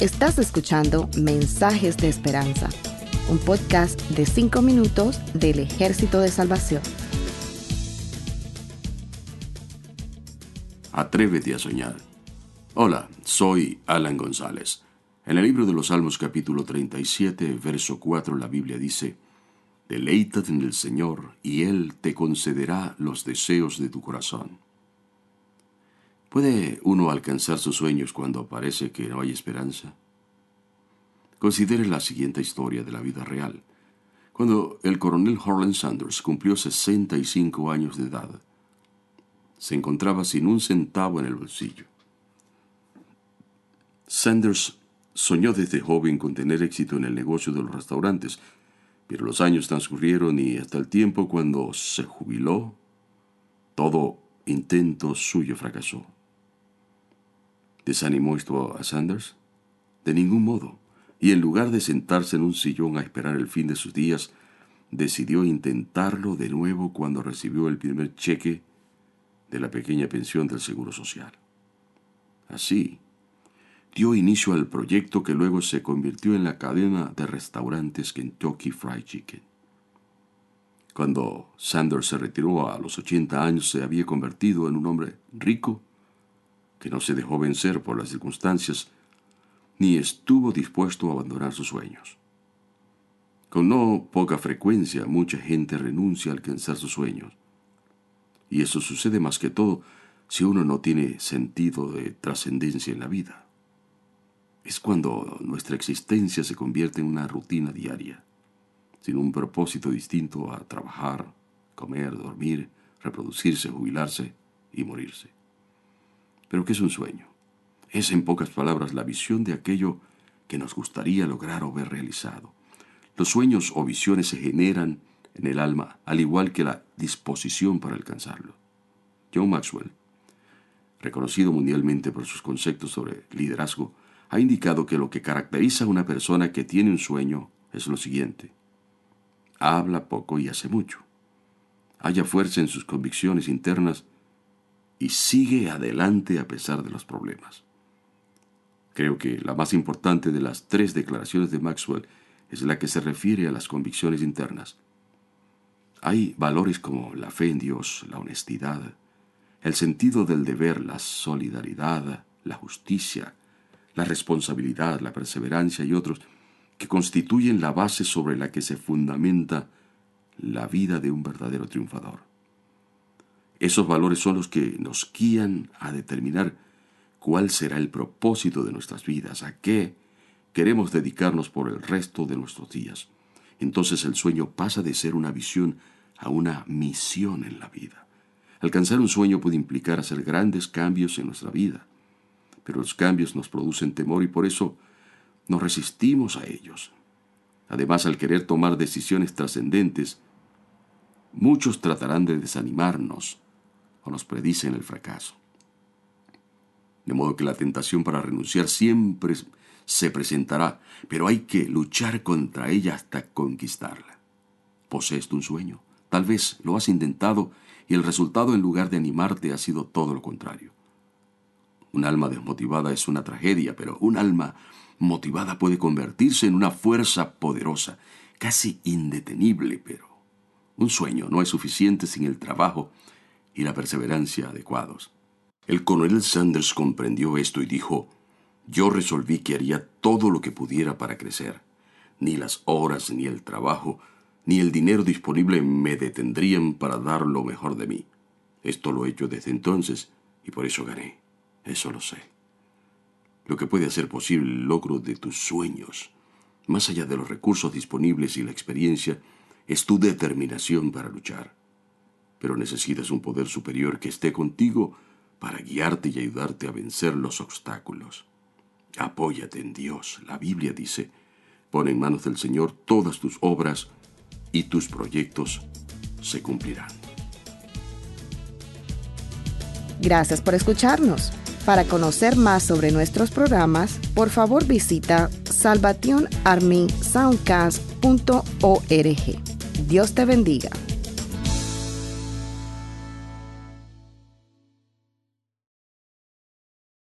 Estás escuchando Mensajes de Esperanza, un podcast de 5 minutos del Ejército de Salvación. Atrévete a soñar. Hola, soy Alan González. En el libro de los Salmos capítulo 37, verso 4, la Biblia dice, Deleítate en el Señor, y Él te concederá los deseos de tu corazón. ¿Puede uno alcanzar sus sueños cuando parece que no hay esperanza? Considere la siguiente historia de la vida real. Cuando el coronel Harlan Sanders cumplió 65 años de edad, se encontraba sin un centavo en el bolsillo. Sanders soñó desde joven con tener éxito en el negocio de los restaurantes, pero los años transcurrieron y hasta el tiempo cuando se jubiló, todo intento suyo fracasó. ¿Desanimó esto a Sanders? De ningún modo. Y en lugar de sentarse en un sillón a esperar el fin de sus días, decidió intentarlo de nuevo cuando recibió el primer cheque de la pequeña pensión del Seguro Social. Así, dio inicio al proyecto que luego se convirtió en la cadena de restaurantes Kentucky Fried Chicken. Cuando Sanders se retiró a los 80 años se había convertido en un hombre rico que no se dejó vencer por las circunstancias, ni estuvo dispuesto a abandonar sus sueños. Con no poca frecuencia mucha gente renuncia a alcanzar sus sueños. Y eso sucede más que todo si uno no tiene sentido de trascendencia en la vida. Es cuando nuestra existencia se convierte en una rutina diaria, sin un propósito distinto a trabajar, comer, dormir, reproducirse, jubilarse y morirse. Pero ¿qué es un sueño? Es, en pocas palabras, la visión de aquello que nos gustaría lograr o ver realizado. Los sueños o visiones se generan en el alma, al igual que la disposición para alcanzarlo. John Maxwell, reconocido mundialmente por sus conceptos sobre liderazgo, ha indicado que lo que caracteriza a una persona que tiene un sueño es lo siguiente. Habla poco y hace mucho. Haya fuerza en sus convicciones internas y sigue adelante a pesar de los problemas. Creo que la más importante de las tres declaraciones de Maxwell es la que se refiere a las convicciones internas. Hay valores como la fe en Dios, la honestidad, el sentido del deber, la solidaridad, la justicia, la responsabilidad, la perseverancia y otros que constituyen la base sobre la que se fundamenta la vida de un verdadero triunfador. Esos valores son los que nos guían a determinar cuál será el propósito de nuestras vidas, a qué queremos dedicarnos por el resto de nuestros días. Entonces el sueño pasa de ser una visión a una misión en la vida. Alcanzar un sueño puede implicar hacer grandes cambios en nuestra vida, pero los cambios nos producen temor y por eso nos resistimos a ellos. Además, al querer tomar decisiones trascendentes, muchos tratarán de desanimarnos o nos predicen el fracaso. De modo que la tentación para renunciar siempre se presentará, pero hay que luchar contra ella hasta conquistarla. ¿Posees un sueño? Tal vez lo has intentado y el resultado en lugar de animarte ha sido todo lo contrario. Un alma desmotivada es una tragedia, pero un alma motivada puede convertirse en una fuerza poderosa, casi indetenible, pero un sueño no es suficiente sin el trabajo y la perseverancia adecuados. El coronel Sanders comprendió esto y dijo, yo resolví que haría todo lo que pudiera para crecer. Ni las horas, ni el trabajo, ni el dinero disponible me detendrían para dar lo mejor de mí. Esto lo he hecho desde entonces y por eso gané. Eso lo sé. Lo que puede hacer posible el logro de tus sueños, más allá de los recursos disponibles y la experiencia, es tu determinación para luchar pero necesitas un poder superior que esté contigo para guiarte y ayudarte a vencer los obstáculos. Apóyate en Dios. La Biblia dice, pon en manos del Señor todas tus obras y tus proyectos se cumplirán. Gracias por escucharnos. Para conocer más sobre nuestros programas, por favor visita salvationarmysoundcast.org. Dios te bendiga.